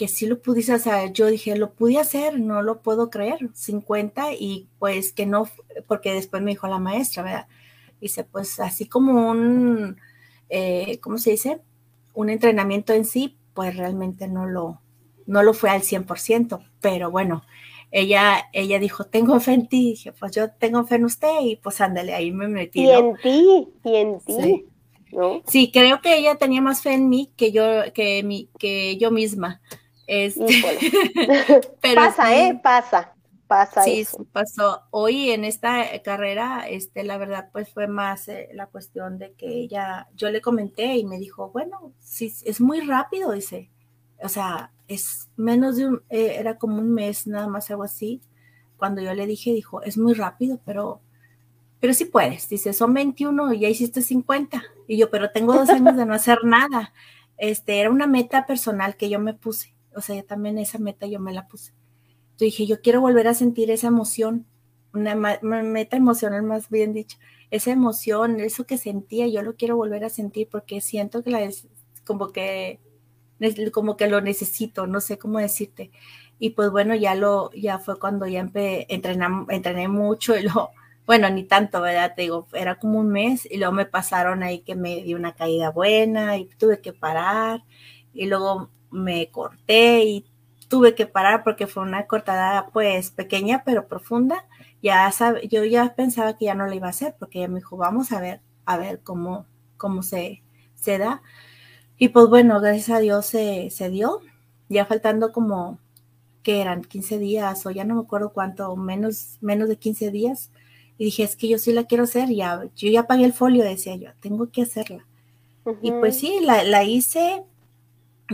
que sí lo pudiste hacer. Yo dije, lo pude hacer, no lo puedo creer, 50 y pues que no, porque después me dijo la maestra, ¿verdad? Dice, pues así como un, eh, ¿cómo se dice? Un entrenamiento en sí, pues realmente no lo, no lo fue al 100%, pero bueno, ella, ella dijo, tengo fe en ti, dije, pues yo tengo fe en usted y pues ándale, ahí me metí. Y en ti, y en ti. Sí. creo que ella tenía más fe en mí que yo, que, mi, que yo misma. Este, pasa, ¿eh? Pasa, pasa. Sí, pasó. Hoy en esta carrera, este, la verdad, pues fue más eh, la cuestión de que ella, yo le comenté y me dijo, bueno, sí, es muy rápido, dice. O sea, es menos de un, eh, era como un mes, nada más algo así. Cuando yo le dije, dijo, es muy rápido, pero pero sí puedes. Dice, son 21 y ya hiciste 50. Y yo, pero tengo dos años de no hacer nada. Este, era una meta personal que yo me puse o sea, también esa meta yo me la puse. Yo dije, yo quiero volver a sentir esa emoción, una meta emocional más bien dicho, esa emoción, eso que sentía, yo lo quiero volver a sentir porque siento que la es como que como que lo necesito, no sé cómo decirte. Y pues bueno, ya lo, ya fue cuando ya entrené mucho y lo, bueno, ni tanto, ¿verdad? Te digo, era como un mes y luego me pasaron ahí que me dio una caída buena y tuve que parar y luego me corté y tuve que parar porque fue una cortada pues pequeña pero profunda. Ya sabe, yo ya pensaba que ya no la iba a hacer porque ella me dijo, vamos a ver, a ver cómo, cómo se, se da. Y pues bueno, gracias a Dios se, se dio, ya faltando como que eran 15 días o ya no me acuerdo cuánto, menos, menos de 15 días. Y dije, es que yo sí la quiero hacer, ya, yo ya pagué el folio, decía yo, tengo que hacerla. Y pues sí, la, la, hice,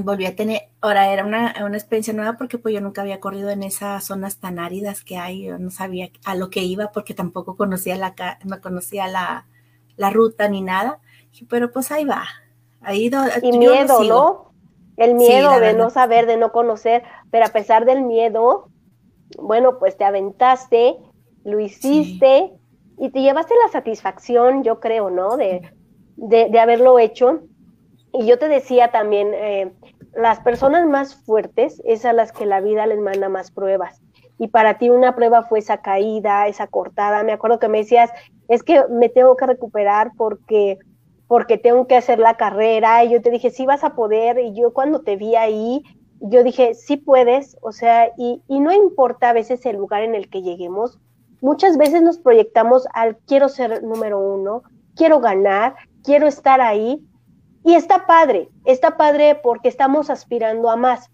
volví a tener, ahora era una, una, experiencia nueva porque pues yo nunca había corrido en esas zonas tan áridas que hay, yo no sabía a lo que iba porque tampoco conocía la, no conocía la, la ruta ni nada, pero pues ahí va, ahí do, Y miedo, ¿no? El miedo de no saber, de no conocer, pero a pesar del miedo, bueno, pues te aventaste, lo hiciste y te llevaste la satisfacción, yo creo, ¿no? De, de, haberlo hecho. Y yo te decía también, eh, las personas más fuertes es a las que la vida les manda más pruebas. Y para ti una prueba fue esa caída, esa cortada. Me acuerdo que me decías, es que me tengo que recuperar porque porque tengo que hacer la carrera. Y yo te dije, sí vas a poder. Y yo cuando te vi ahí, yo dije, sí puedes. O sea, y, y no importa a veces el lugar en el que lleguemos. Muchas veces nos proyectamos al quiero ser número uno, quiero ganar, quiero estar ahí. Y está padre, está padre porque estamos aspirando a más.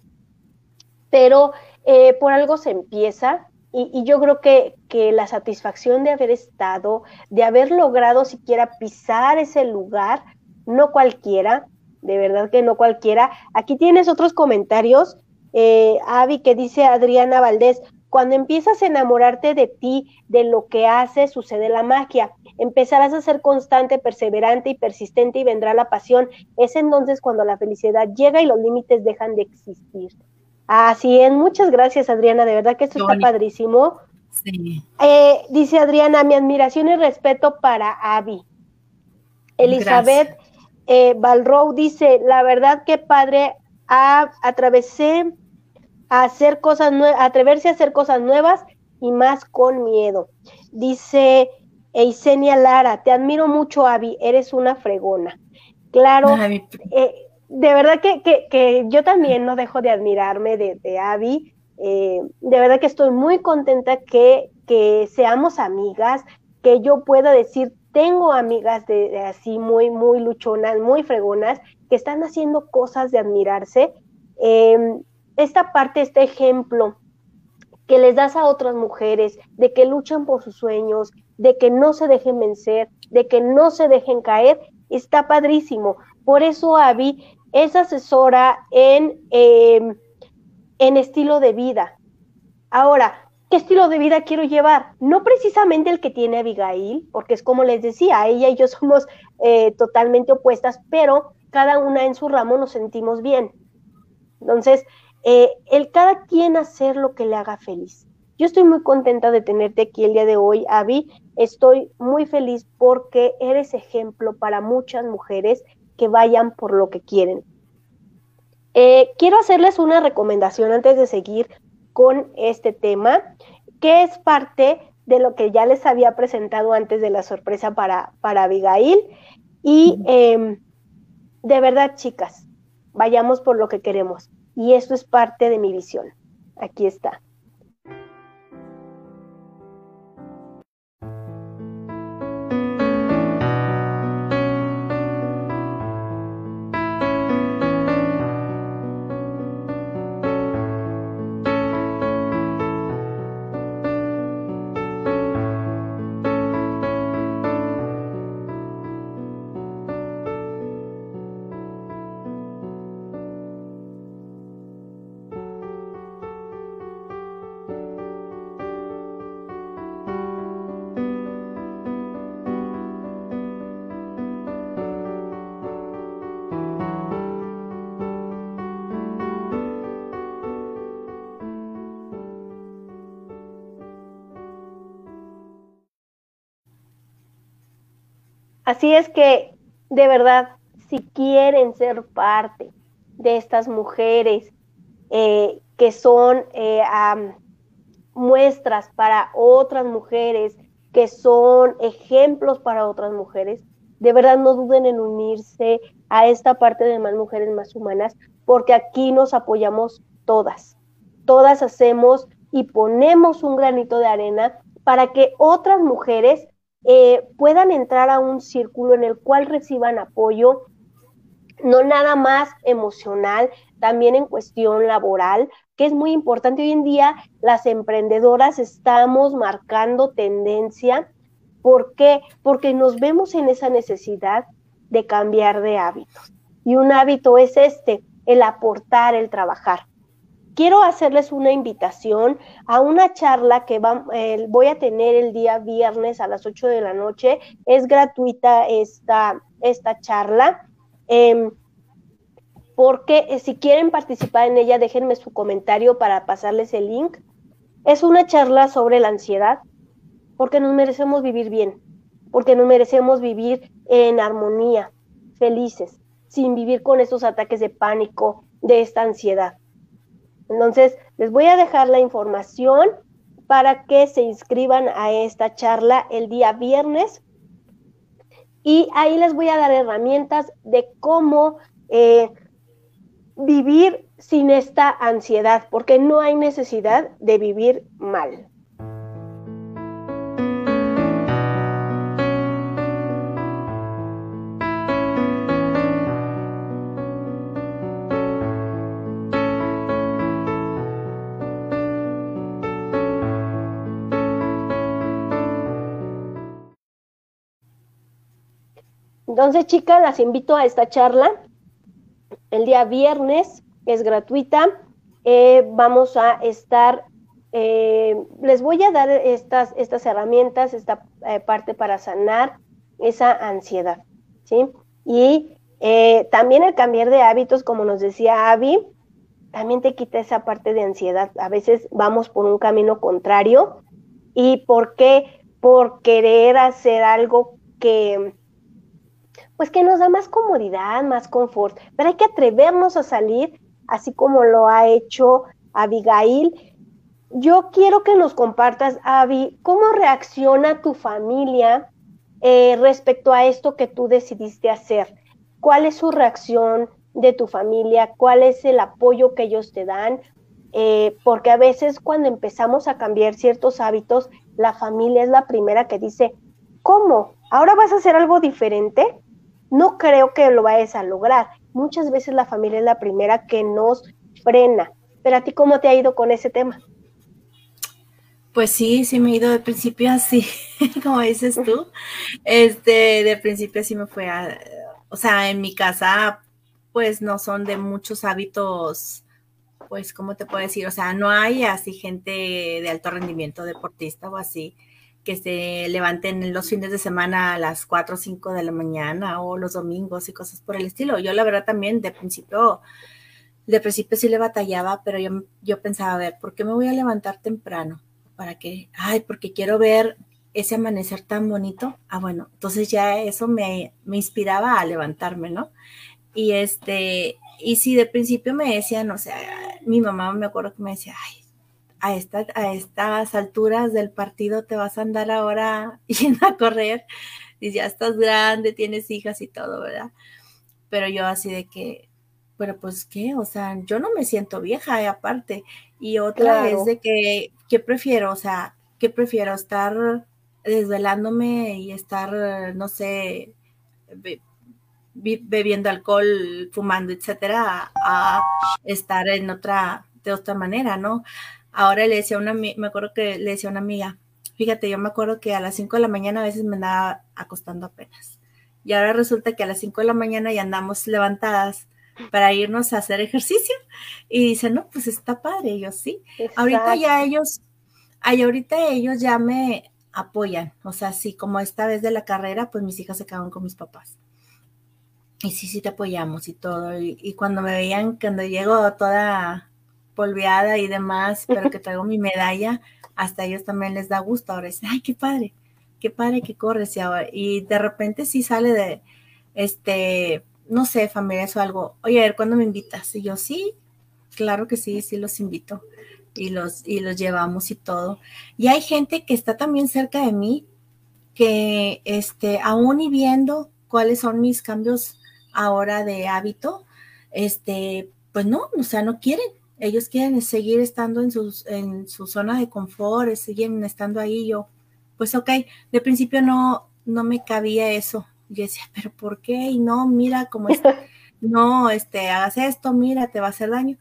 Pero eh, por algo se empieza y, yo creo que, que, la satisfacción de haber estado, de haber logrado siquiera pisar ese lugar, no cualquiera, de verdad que no cualquiera. Aquí tienes otros comentarios, eh, Avi, que dice Adriana Valdés, cuando empiezas a enamorarte de ti, de lo que haces, sucede la magia. Empezarás a ser constante, perseverante y persistente y vendrá la pasión. Es entonces cuando la felicidad llega y los límites dejan de existir. Así es, muchas gracias Adriana, de verdad que esto está padrísimo. Sí. Eh, dice Adriana, mi admiración y respeto para Avi. Elizabeth eh, dice, la verdad que padre, a, atravesé a hacer cosas nuevas, atreverse a hacer cosas nuevas y más con miedo. Dice Eisenia Lara, te admiro mucho, Avi, eres una fregona. Claro, eh, de verdad que, que, yo también no dejo de admirarme de, de Abby. Eh, de verdad que estoy muy contenta que, que, seamos amigas, que yo pueda decir, tengo amigas de, así muy, muy luchonas, muy fregonas, que están haciendo cosas de admirarse. Em, esta parte, este ejemplo que les das a otras mujeres, de que luchan por sus sueños, de que no se dejen vencer, de que no se dejen caer, está padrísimo. Por eso Abby es asesora en, em, en estilo de vida. Ahora, ¿qué estilo de vida quiero llevar? No precisamente el que tiene Abigail, porque es como les decía, ella y yo somos eh, totalmente opuestas, pero cada una en su ramo nos sentimos bien. Entonces, eh, el cada quien hacer lo que le haga feliz. Yo estoy muy contenta de tenerte aquí el día de hoy, Abby. Estoy muy feliz porque eres ejemplo para muchas mujeres que vayan por lo que quieren. Eh, quiero hacerles una recomendación antes de seguir con este tema, que es parte de lo que ya les había presentado antes de la sorpresa para, para Abigail. Y em, de verdad, chicas, vayamos por lo que queremos. Y esto es parte de mi visión. Aquí está. Así es que, de verdad, si quieren ser parte de estas mujeres eh, que son eh, muestras para otras mujeres, que son ejemplos para otras mujeres, de verdad no duden en unirse a esta parte de más mujeres más humanas, porque aquí nos apoyamos todas. Todas hacemos y ponemos un granito de arena para que otras mujeres eh, puedan entrar a un círculo en el cual reciban apoyo, no nada más emocional, también en cuestión laboral, que es muy importante. Hoy en día las emprendedoras estamos marcando tendencia. ¿Por qué? Porque nos vemos en esa necesidad de cambiar de hábitos. Y un hábito es este, el aportar, el trabajar quiero hacerles una invitación a una charla que eh, voy a tener el día viernes a las 8 de la noche. Es gratuita esta, esta charla. Em, porque eh, si quieren participar en ella, déjenme su comentario para pasarles el link. Es una charla sobre la ansiedad, porque nos merecemos vivir bien, porque nos merecemos vivir en armonía, felices, sin vivir con estos ataques de pánico, de esta ansiedad. Entonces, les voy a dejar la información para que se inscriban a esta charla el día viernes. Y ahí les voy a dar herramientas de cómo eh, vivir sin esta ansiedad, porque no hay necesidad de vivir mal. Entonces, chicas, las invito a esta charla el día viernes, es gratuita. Eh, vamos a estar, eh, les voy a dar estas, estas herramientas, esta eh, parte para sanar esa ansiedad, ¿sí? Y también el cambiar de hábitos, como nos decía Avi, también te quita esa parte de ansiedad. A veces vamos por un camino contrario. ¿Y por qué? Por querer hacer algo que pues que nos da más comodidad, más confort, pero hay que atrevernos a salir, así como lo ha hecho Abigail. Yo quiero que nos compartas, Avi, cómo reacciona tu familia eh, respecto a esto que tú decidiste hacer. ¿Cuál es su reacción de tu familia? ¿Cuál es el apoyo que ellos te dan? Eh, porque a veces cuando empezamos a cambiar ciertos hábitos, la familia es la primera que dice, ¿cómo? ¿Ahora vas a hacer algo diferente? No creo que lo vayas a lograr. Muchas veces la familia es la primera que nos frena. Pero a ti, ¿cómo te ha ido con ese tema? Pues sí, sí me he ido de principio así, como dices tú. Este, de principio sí me fue a, o sea, en mi casa, pues no son de muchos hábitos, pues, ¿cómo te puedo decir? O sea, no hay así gente de alto rendimiento deportista o así que se levanten los fines de semana a las 4 o 5 de la mañana o los domingos y cosas por el estilo. Yo la verdad también de principio, de principio sí le batallaba, pero yo, yo pensaba, a ver, ¿por qué me voy a levantar temprano? ¿Para qué? Ay, porque quiero ver ese amanecer tan bonito. Ah, bueno, entonces ya eso me, me inspiraba a levantarme, ¿no? Y este, y si de principio me decían, o sea, mi mamá me acuerdo que me decía, ay, a, a estas alturas del partido te vas a andar ahora yendo a correr y ya estás grande, tienes hijas y todo, ¿verdad? Pero yo así de que, pero pues qué, o sea, yo no me siento vieja aparte. Y otra es de que, ¿qué prefiero? O sea, ¿qué prefiero? Estar desvelándome y estar, no sé, bebiendo alcohol, fumando, etcétera, a estar en otra, de otra manera, ¿no? Ahora le decía a una, me acuerdo que le decía a una amiga, fíjate, yo me acuerdo que a las 5 de la mañana a veces me andaba acostando apenas. Y ahora resulta que a las 5 de la mañana ya andamos levantadas para irnos a hacer ejercicio. Y dice, no, pues está padre. yo sí. Ahorita ya ellos, ay, ahorita ellos ya me apoyan. O sea, sí, como esta vez de la carrera, pues mis hijas se quedaron con mis papás. Y sí, sí te apoyamos y todo. Y, y cuando me veían, cuando llego toda polveada y demás, pero que traigo mi medalla, hasta ellos también les da gusto. Ahora dicen, ay, qué padre, qué padre que corres. Y, ahora, y de repente sí sale de, este, no sé, familiares o algo, oye, a ver, ¿cuándo me invitas? Y yo, sí, claro que sí, sí los invito y los, y los llevamos y todo. Y hay gente que está también cerca de mí que, este, aún y viendo cuáles son mis cambios ahora de hábito, este, pues no, o sea, no quieren. Ellos quieren seguir estando en, sus, en su zona de confort, siguen estando ahí. Yo, pues ok, de principio no, no me cabía eso. Yo decía, pero ¿por qué? Y no, mira cómo es. no, este, hagas esto, mira, te va a hacer daño.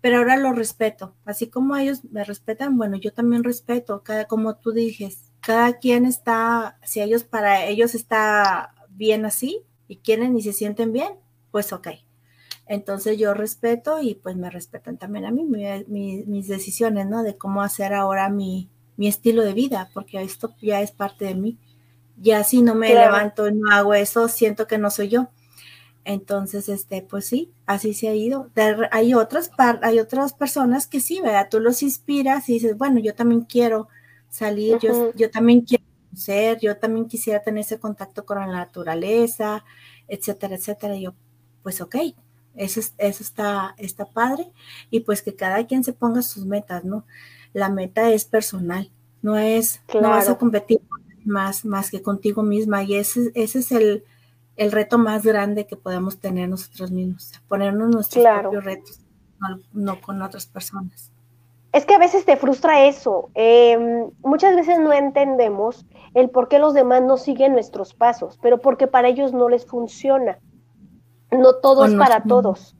Pero ahora lo respeto. Así como ellos me respetan, bueno, yo también respeto. Cada, como tú dijes, cada quien está, si ellos para ellos está bien así y quieren y se sienten bien, pues ok. Entonces yo respeto y pues me respetan también a mí mis decisiones, ¿no? De cómo hacer ahora mi, mi, estilo de vida, porque esto ya es parte de mí. Ya si no me levanto y no hago eso, siento que no soy yo. Entonces, este, pues sí, así se ha ido. hay otras hay otras personas que sí, ¿verdad? Tú los inspiras y dices, bueno, yo también quiero salir, yo, yo también quiero ser, yo también quisiera tener ese contacto con la naturaleza, etcétera, etcétera. Y yo, pues ok, eso, eso está, está padre. Y pues que cada quien se ponga sus metas, ¿no? La meta es personal, no es, no vas a competir más, más que contigo misma. Y ese, ese es el, el reto más grande que podemos tener nosotros mismos, ponernos nuestros propios retos, no con otras personas. Es que a veces te frustra eso. Em, muchas veces no entendemos el por qué los demás no siguen nuestros pasos, pero porque para ellos no les funciona. No todo es para todos.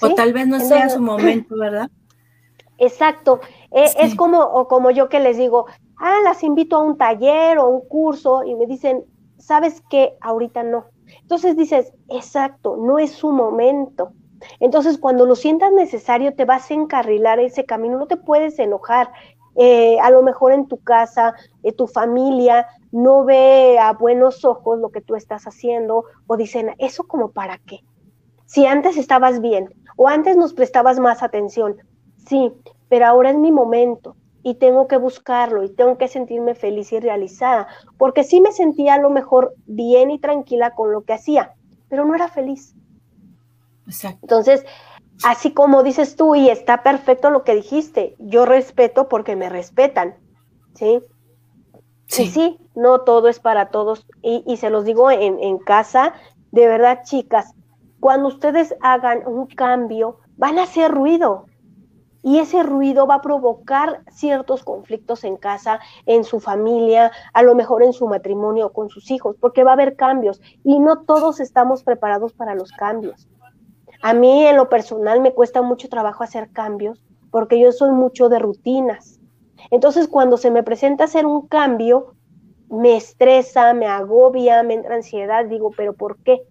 O tal vez no sea su momento, ¿verdad? Exacto. E, es como, o como yo que les digo, ah, las invito a un taller o un curso y me dicen, ¿sabes qué? Ahorita no. Entonces dices, exacto, no es su momento. Entonces, cuando lo sientas necesario, te vas a encarrilar ese camino, no te puedes enojar. Eh, a lo mejor en tu casa, eh, tu familia no ve a buenos ojos lo que tú estás haciendo o dicen, ¿eso como para qué? Si antes estabas bien o antes nos prestabas más atención, sí, pero ahora es mi momento y tengo que buscarlo y tengo que sentirme feliz y realizada, porque sí me sentía a lo mejor bien y tranquila con lo que hacía, pero no era feliz. Entonces, así como dices tú, y está perfecto lo que dijiste, yo respeto porque me respetan, ¿sí? Sí, sí, no todo es para todos. Y, se los digo en, en casa, de verdad, chicas, cuando ustedes hagan un cambio, van a hacer ruido. Y ese ruido va a provocar ciertos conflictos en casa, en su familia, a lo mejor en su matrimonio o con sus hijos, porque va a haber cambios y no todos estamos preparados para los cambios. A mí en lo personal me cuesta mucho trabajo hacer cambios porque yo soy mucho de rutinas. Entonces cuando se me presenta hacer un cambio, me estresa, me agobia, me entra ansiedad, digo, pero ¿por qué?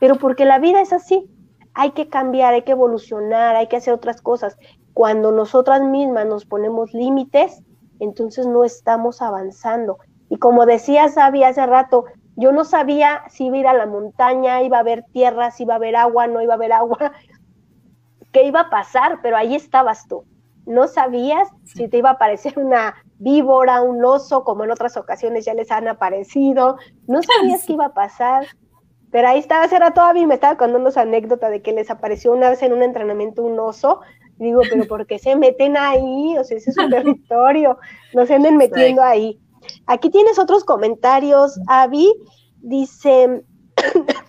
Pero porque la vida es así. Hay que cambiar, hay que evolucionar, hay que hacer otras cosas. Cuando nosotras mismas nos ponemos límites, entonces no estamos avanzando. Y como decía Sabi hace rato, yo no sabía si iba a ir a la montaña, iba a haber tierra, si iba a haber agua, no iba a haber agua, qué iba a pasar, pero ahí estabas tú. No sabías si te iba a aparecer una víbora, un oso, como en otras ocasiones ya les han aparecido. No sabías qué iba a pasar. Pero ahí estaba, era todavía me estaba contando esa anécdota de que les apareció una vez en un entrenamiento un oso. digo, pero ¿por qué se meten ahí? O sea, ese es un territorio, no se anden metiendo ahí. Aquí tienes otros comentarios, Avi. Dice,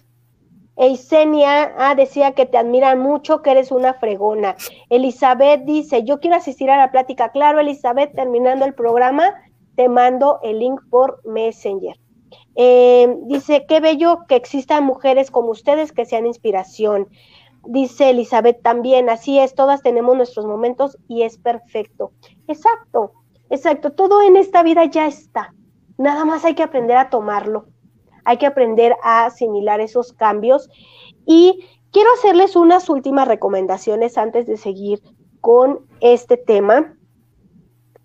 Eisenia ah, decía que te admiran mucho, que eres una fregona. Elizabeth dice, yo quiero asistir a la plática. Claro, Elizabeth, terminando el programa, te mando el link por Messenger. Eh, dice, qué bello que existan mujeres como ustedes que sean inspiración. Dice Elizabeth también, así es, todas tenemos nuestros momentos y es perfecto. Exacto, Exacto, todo en esta vida ya está. Nada más hay que aprender a tomarlo. Hay que aprender a asimilar esos cambios. Y quiero hacerles unas últimas recomendaciones antes de seguir con este tema.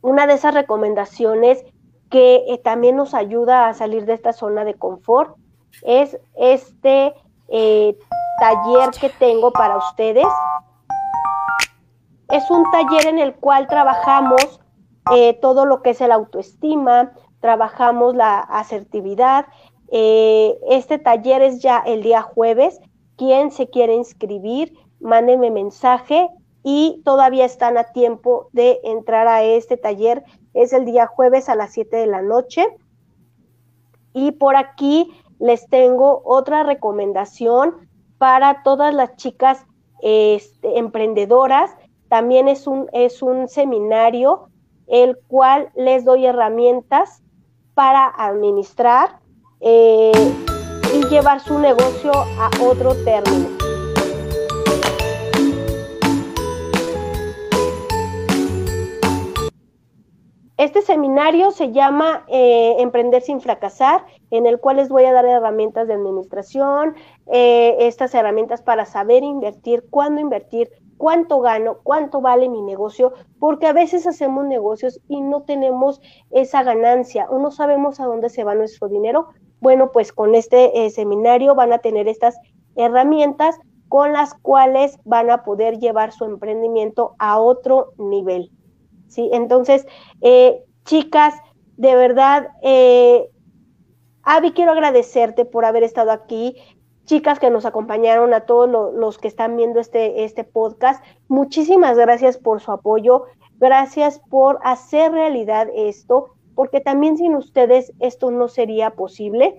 Una de esas recomendaciones que eh, también nos ayuda a salir de esta zona de confort es este eh, taller que tengo para ustedes. Es un taller en el cual trabajamos eh, todo lo que es el autoestima, trabajamos la asertividad. Eh, este taller es ya el día jueves, quien se quiere inscribir, mándenme mensaje y todavía están a tiempo de entrar a este taller. Es el día jueves a las 7 de la noche. Y por aquí les tengo otra recomendación para todas las chicas este, emprendedoras. También es un, es un seminario el cual les doy herramientas para administrar eh, y llevar su negocio a otro término. Este seminario se llama eh, Emprender sin fracasar, en el cual les voy a dar herramientas de administración, eh, estas herramientas para saber invertir, cuándo invertir, cuánto gano, cuánto vale mi negocio, porque a veces hacemos negocios y no tenemos esa ganancia o no sabemos a dónde se va nuestro dinero. Bueno, pues con este eh, seminario van a tener estas herramientas con las cuales van a poder llevar su emprendimiento a otro nivel. ¿sí? Entonces, eh, chicas, de verdad, eh, Avi, quiero agradecerte por haber estado aquí. Chicas que nos acompañaron, a todos los que están viendo este, este podcast, muchísimas gracias por su apoyo, gracias por hacer realidad esto, porque también sin ustedes esto no sería posible.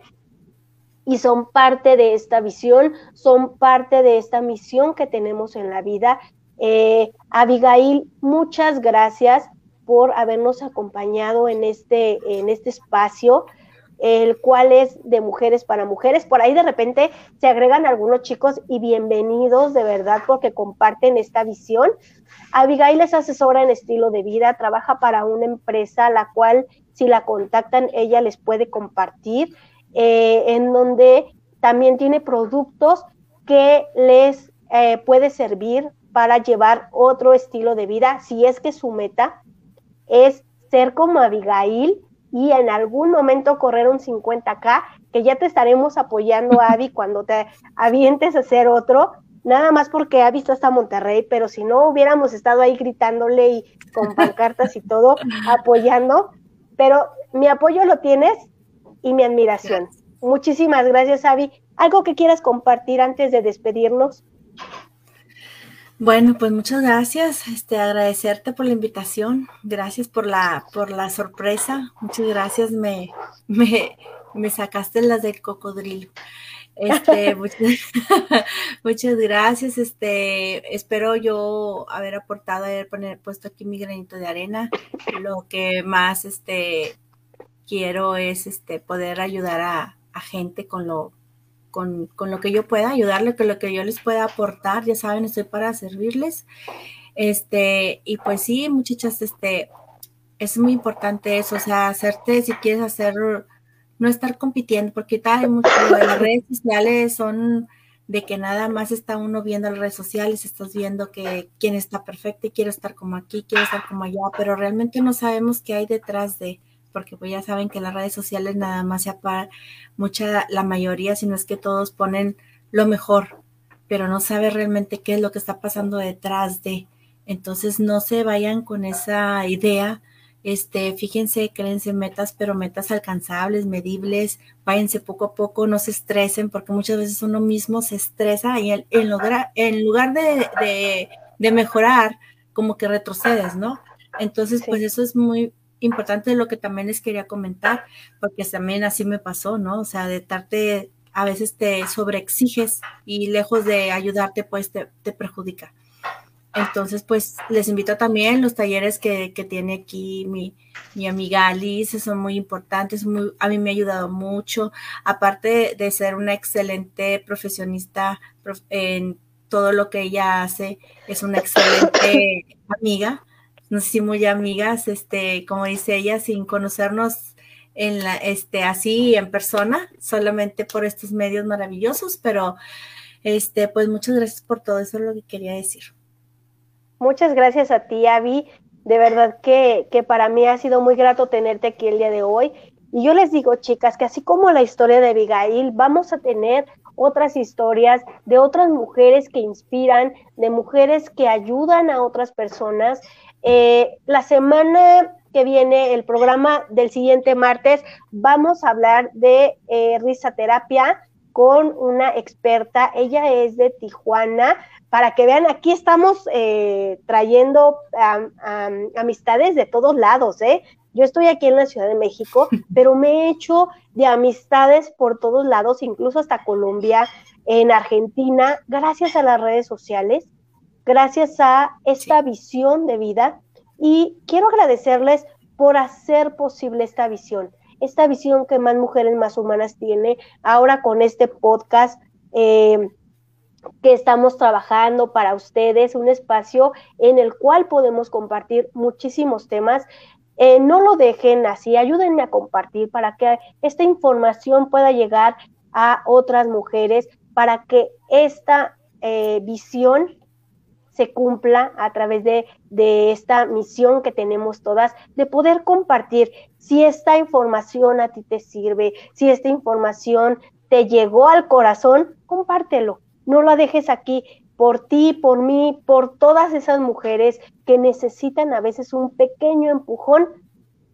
Y son parte de esta visión, son parte de esta misión que tenemos en la vida. Eh, Abigail, muchas gracias por habernos acompañado en este, en este espacio, el cual es de mujeres para mujeres. Por ahí de repente se agregan algunos chicos y bienvenidos de verdad porque comparten esta visión. Abigail es asesora en estilo de vida, trabaja para una empresa la cual si la contactan ella les puede compartir, eh, en donde también tiene productos que les eh, puede servir para llevar otro estilo de vida, si es que su meta es ser como Abigail y en algún momento correr un 50K, que ya te estaremos apoyando, Abby, cuando te avientes a hacer otro, nada más porque ha visto hasta Monterrey, pero si no hubiéramos estado ahí gritándole y con pancartas y todo, apoyando, pero mi apoyo lo tienes y mi admiración. Muchísimas gracias, Abby. ¿Algo que quieras compartir antes de despedirnos? Bueno, pues muchas gracias. Este, agradecerte por la invitación. Gracias por la, por la sorpresa. Muchas gracias. Me, me, me sacaste las del cocodrilo. Este, muchas, gracias. Este, espero yo haber aportado, haber poner, puesto aquí mi granito de arena. Lo que más este quiero es este poder ayudar a, a gente con lo con, lo que yo pueda ayudarle, con lo que yo les pueda aportar, ya saben, estoy para servirles. Este, y pues sí, muchachas, este, es muy importante eso, o sea, hacerte, si quieres hacer, no estar compitiendo, porque tal, las redes sociales son de que nada más está uno viendo las redes sociales, estás viendo que quién está perfecto y quiero estar como aquí, quiero estar como allá, pero realmente no sabemos qué hay detrás de, porque pues ya saben que las redes sociales nada más se para mucha, la mayoría, si no es que todos ponen lo mejor, pero no sabe realmente qué es lo que está pasando detrás de. Entonces no se vayan con esa idea. Este, fíjense, créense metas, pero metas alcanzables, medibles, váyanse poco a poco, no se estresen, porque muchas veces uno mismo se estresa y en, en lugar, en lugar de, de, de, mejorar, como que retrocedes, ¿no? Entonces, pues eso es muy, importante lo que también les quería comentar, porque también así me pasó, ¿no? O sea, de darte, a veces te sobreexiges y lejos de ayudarte, pues te, perjudica. Entonces, pues les invito también los talleres que, que tiene aquí mi, mi, amiga Alice, son muy importantes, muy, a mí me ha ayudado mucho, aparte de ser una excelente profesionista en todo lo que ella hace, es una excelente amiga, nos hicimos ya amigas, este, como dice ella, sin conocernos en la, este, así en persona, solamente por estos medios maravillosos, pero este, pues muchas gracias por todo, eso es lo que quería decir. Muchas gracias a ti, Avi. De verdad que, que para mí ha sido muy grato tenerte aquí el día de hoy. Y yo les digo, chicas, que así como la historia de Abigail, vamos a tener otras historias de otras mujeres que inspiran, de mujeres que ayudan a otras personas. Eh, la semana que viene, el programa del siguiente martes, vamos a hablar de eh, risa terapia con una experta. Ella es de Tijuana. Para que vean, aquí estamos eh, trayendo amistades de todos lados, ¿eh? Yo estoy aquí en la Ciudad de México, pero me he hecho de amistades por todos lados, incluso hasta Colombia, en Argentina, gracias a las redes sociales, gracias a esta visión de vida. Y quiero agradecerles por hacer posible esta visión esta visión que más mujeres más humanas tiene ahora con este podcast eh, que estamos trabajando para ustedes, un espacio en el cual podemos compartir muchísimos temas. Eh, no lo dejen así, ayúdenme a compartir para que esta información pueda llegar a otras mujeres, para que esta eh, visión se cumpla a través de, de, esta misión que tenemos todas, de poder compartir si esta información a ti te sirve, si esta información te llegó al corazón, compártelo. No lo dejes aquí por ti, por mí, por todas esas mujeres que necesitan a veces un pequeño empujón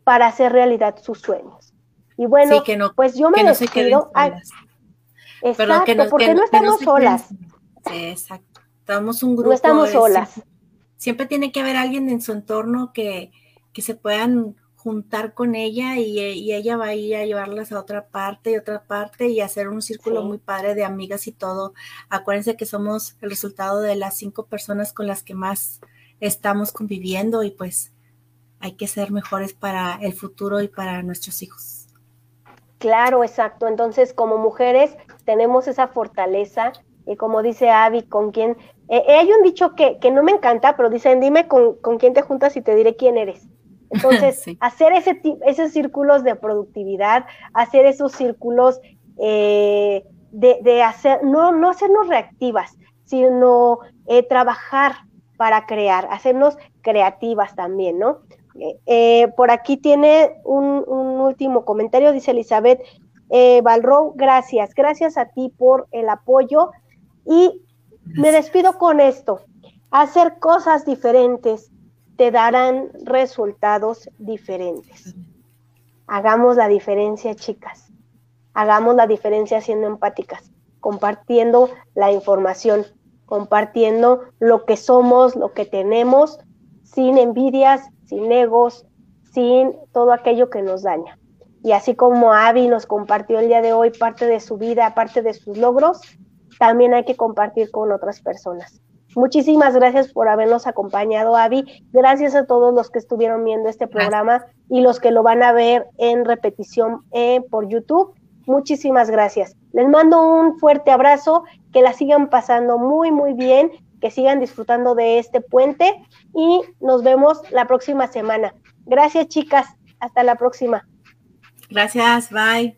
para hacer realidad sus sueños. Y bueno, pues yo me despido. exacto, porque no estamos solas. exacto. Estamos un grupo. No estamos solas. Siempre, tiene que haber alguien en su entorno que, que se puedan juntar con ella y, ella va a ir a llevarlas a otra parte y otra parte y hacer un círculo muy padre de amigas y todo. Acuérdense que somos el resultado de las cinco personas con las que más estamos conviviendo y pues hay que ser mejores para el futuro y para nuestros hijos. Claro, exacto. Entonces, como mujeres tenemos esa fortaleza y como dice Avi, con quien... Eh, hay un dicho que, que, no me encanta, pero dicen, dime con, con, quién te juntas y te diré quién eres. Entonces, hacer ese, esos círculos de productividad, hacer esos círculos eh, de, de, hacer, no, no hacernos reactivas, sino eh, trabajar para crear, hacernos creativas también, ¿no? por aquí tiene un, un, último comentario, dice Elizabeth eh, gracias, gracias a ti por el apoyo y me despido con esto. Hacer cosas diferentes te darán resultados diferentes. Hagamos la diferencia, chicas. Hagamos la diferencia siendo empáticas, compartiendo la información, compartiendo lo que somos, lo que tenemos, sin envidias, sin egos, sin todo aquello que nos daña. Y así como Avi nos compartió el día de hoy parte de su vida, parte de sus logros, también hay que compartir con otras personas. Muchísimas gracias por habernos acompañado, Avi. Gracias a todos los que estuvieron viendo este programa y los que lo van a ver en repetición eh, por YouTube. Muchísimas gracias. Les mando un fuerte abrazo, que la sigan pasando muy, muy bien, que sigan disfrutando de este puente y nos vemos la próxima semana. Gracias, chicas. Hasta la próxima. Gracias, bye.